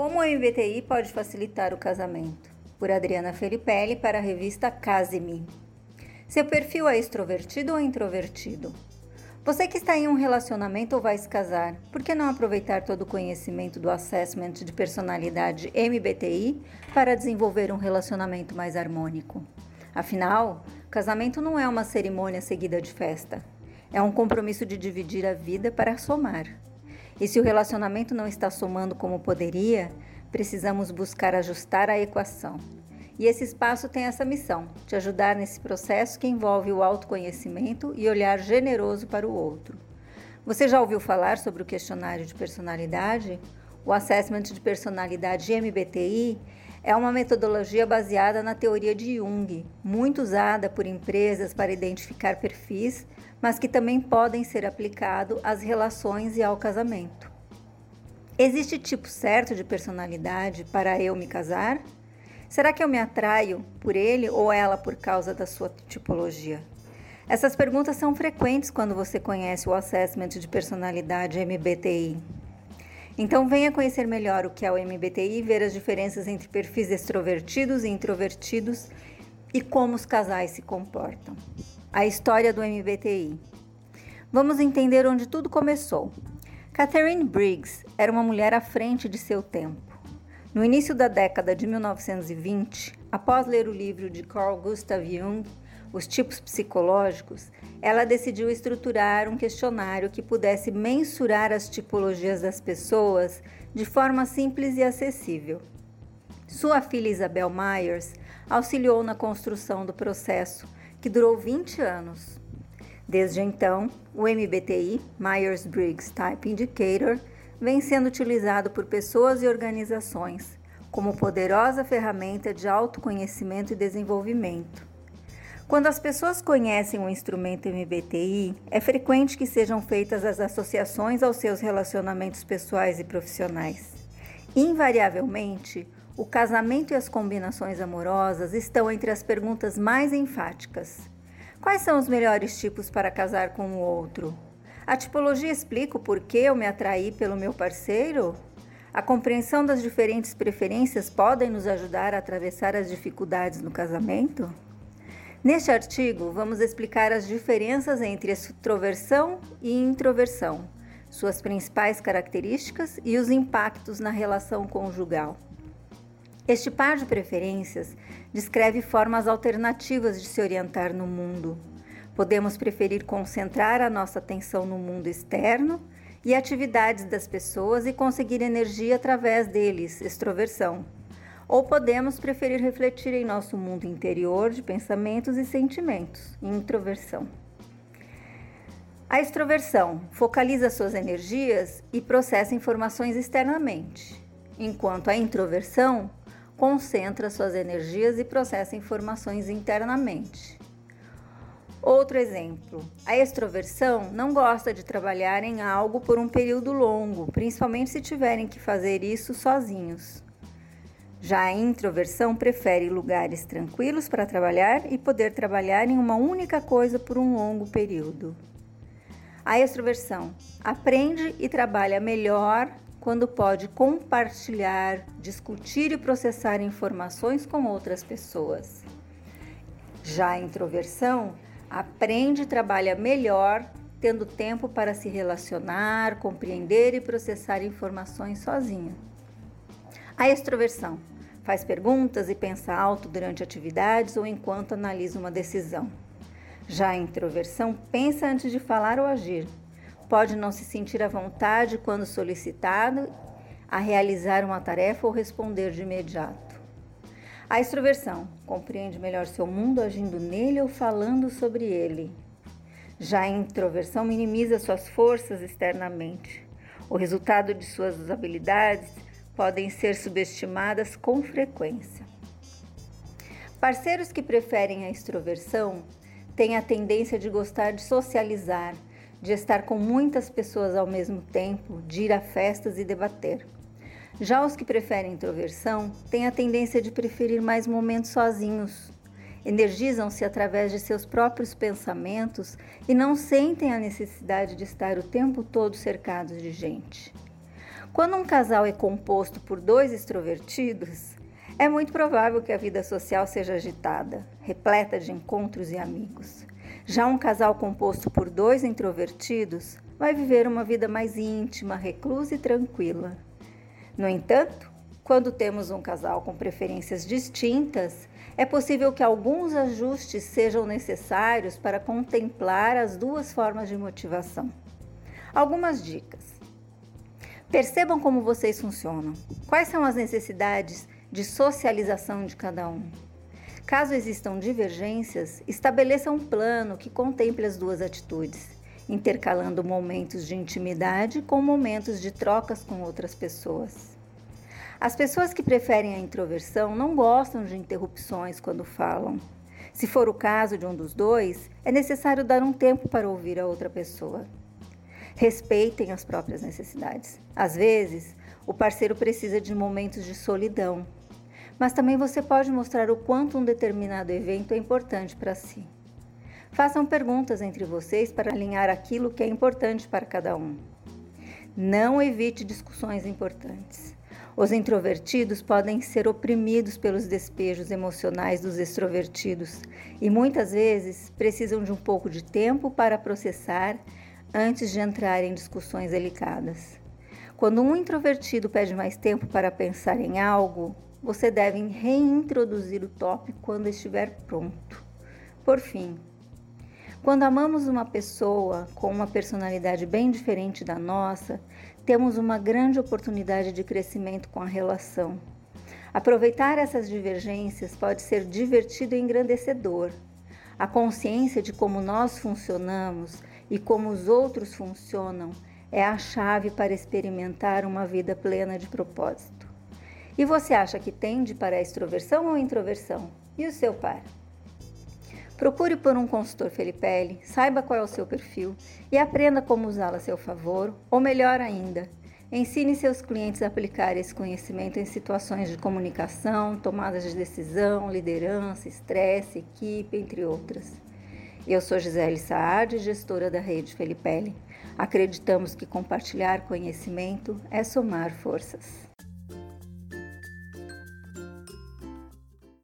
Como o MBTI pode facilitar o casamento? Por Adriana Felipelli para a revista Case-me. Seu perfil é extrovertido ou introvertido? Você que está em um relacionamento ou vai se casar, por que não aproveitar todo o conhecimento do Assessment de Personalidade MBTI para desenvolver um relacionamento mais harmônico? Afinal, casamento não é uma cerimônia seguida de festa. É um compromisso de dividir a vida para somar. E se o relacionamento não está somando como poderia, precisamos buscar ajustar a equação. E esse espaço tem essa missão: te ajudar nesse processo que envolve o autoconhecimento e olhar generoso para o outro. Você já ouviu falar sobre o questionário de personalidade? O Assessment de Personalidade MBTI é uma metodologia baseada na teoria de Jung, muito usada por empresas para identificar perfis, mas que também podem ser aplicado às relações e ao casamento. Existe tipo certo de personalidade para eu me casar? Será que eu me atraio por ele ou ela por causa da sua tipologia? Essas perguntas são frequentes quando você conhece o Assessment de Personalidade MBTI. Então venha conhecer melhor o que é o MBTI e ver as diferenças entre perfis extrovertidos e introvertidos e como os casais se comportam. A história do MBTI. Vamos entender onde tudo começou. Catherine Briggs era uma mulher à frente de seu tempo. No início da década de 1920, após ler o livro de Carl Gustav Jung, Os Tipos Psicológicos, ela decidiu estruturar um questionário que pudesse mensurar as tipologias das pessoas de forma simples e acessível. Sua filha Isabel Myers auxiliou na construção do processo, que durou 20 anos. Desde então, o MBTI, Myers-Briggs Type Indicator, vem sendo utilizado por pessoas e organizações como poderosa ferramenta de autoconhecimento e desenvolvimento. Quando as pessoas conhecem o instrumento MBTI, é frequente que sejam feitas as associações aos seus relacionamentos pessoais e profissionais. Invariavelmente, o casamento e as combinações amorosas estão entre as perguntas mais enfáticas. Quais são os melhores tipos para casar com o outro? A tipologia explica o porquê eu me atraí pelo meu parceiro? A compreensão das diferentes preferências podem nos ajudar a atravessar as dificuldades no casamento? Neste artigo, vamos explicar as diferenças entre extroversão e introversão, suas principais características e os impactos na relação conjugal. Este par de preferências descreve formas alternativas de se orientar no mundo. Podemos preferir concentrar a nossa atenção no mundo externo e atividades das pessoas e conseguir energia através deles, extroversão. Ou podemos preferir refletir em nosso mundo interior de pensamentos e sentimentos, introversão. A extroversão focaliza suas energias e processa informações externamente, enquanto a introversão concentra suas energias e processa informações internamente. Outro exemplo: a extroversão não gosta de trabalhar em algo por um período longo, principalmente se tiverem que fazer isso sozinhos. Já a introversão prefere lugares tranquilos para trabalhar e poder trabalhar em uma única coisa por um longo período. A extroversão aprende e trabalha melhor quando pode compartilhar, discutir e processar informações com outras pessoas. Já a introversão aprende e trabalha melhor tendo tempo para se relacionar, compreender e processar informações sozinha. A extroversão faz perguntas e pensa alto durante atividades ou enquanto analisa uma decisão. Já a introversão pensa antes de falar ou agir. Pode não se sentir à vontade quando solicitado a realizar uma tarefa ou responder de imediato. A extroversão compreende melhor seu mundo agindo nele ou falando sobre ele. Já a introversão minimiza suas forças externamente. O resultado de suas habilidades podem ser subestimadas com frequência. Parceiros que preferem a extroversão têm a tendência de gostar de socializar, de estar com muitas pessoas ao mesmo tempo, de ir a festas e debater. Já os que preferem introversão têm a tendência de preferir mais momentos sozinhos. Energizam-se através de seus próprios pensamentos e não sentem a necessidade de estar o tempo todo cercados de gente. Quando um casal é composto por dois extrovertidos, é muito provável que a vida social seja agitada, repleta de encontros e amigos. Já um casal composto por dois introvertidos vai viver uma vida mais íntima, reclusa e tranquila. No entanto, quando temos um casal com preferências distintas, é possível que alguns ajustes sejam necessários para contemplar as duas formas de motivação. Algumas dicas. Percebam como vocês funcionam. Quais são as necessidades de socialização de cada um? Caso existam divergências, estabeleça um plano que contemple as duas atitudes, intercalando momentos de intimidade com momentos de trocas com outras pessoas. As pessoas que preferem a introversão não gostam de interrupções quando falam. Se for o caso de um dos dois, é necessário dar um tempo para ouvir a outra pessoa. Respeitem as próprias necessidades. Às vezes, o parceiro precisa de momentos de solidão, mas também você pode mostrar o quanto um determinado evento é importante para si. Façam perguntas entre vocês para alinhar aquilo que é importante para cada um. Não evite discussões importantes. Os introvertidos podem ser oprimidos pelos despejos emocionais dos extrovertidos e muitas vezes precisam de um pouco de tempo para processar antes de entrar em discussões delicadas. Quando um introvertido pede mais tempo para pensar em algo, você deve reintroduzir o tópico quando estiver pronto. Por fim, quando amamos uma pessoa com uma personalidade bem diferente da nossa, temos uma grande oportunidade de crescimento com a relação. Aproveitar essas divergências pode ser divertido e engrandecedor. A consciência de como nós funcionamos e como os outros funcionam é a chave para experimentar uma vida plena de propósito. E você acha que tende para a extroversão ou introversão? E o seu par? Procure por um consultor Felipelli, saiba qual é o seu perfil e aprenda como usá-lo a seu favor, ou melhor ainda, ensine seus clientes a aplicar esse conhecimento em situações de comunicação, tomadas de decisão, liderança, estresse, equipe, entre outras. Eu sou Gisele Saad, gestora da rede Felipelli. Acreditamos que compartilhar conhecimento é somar forças.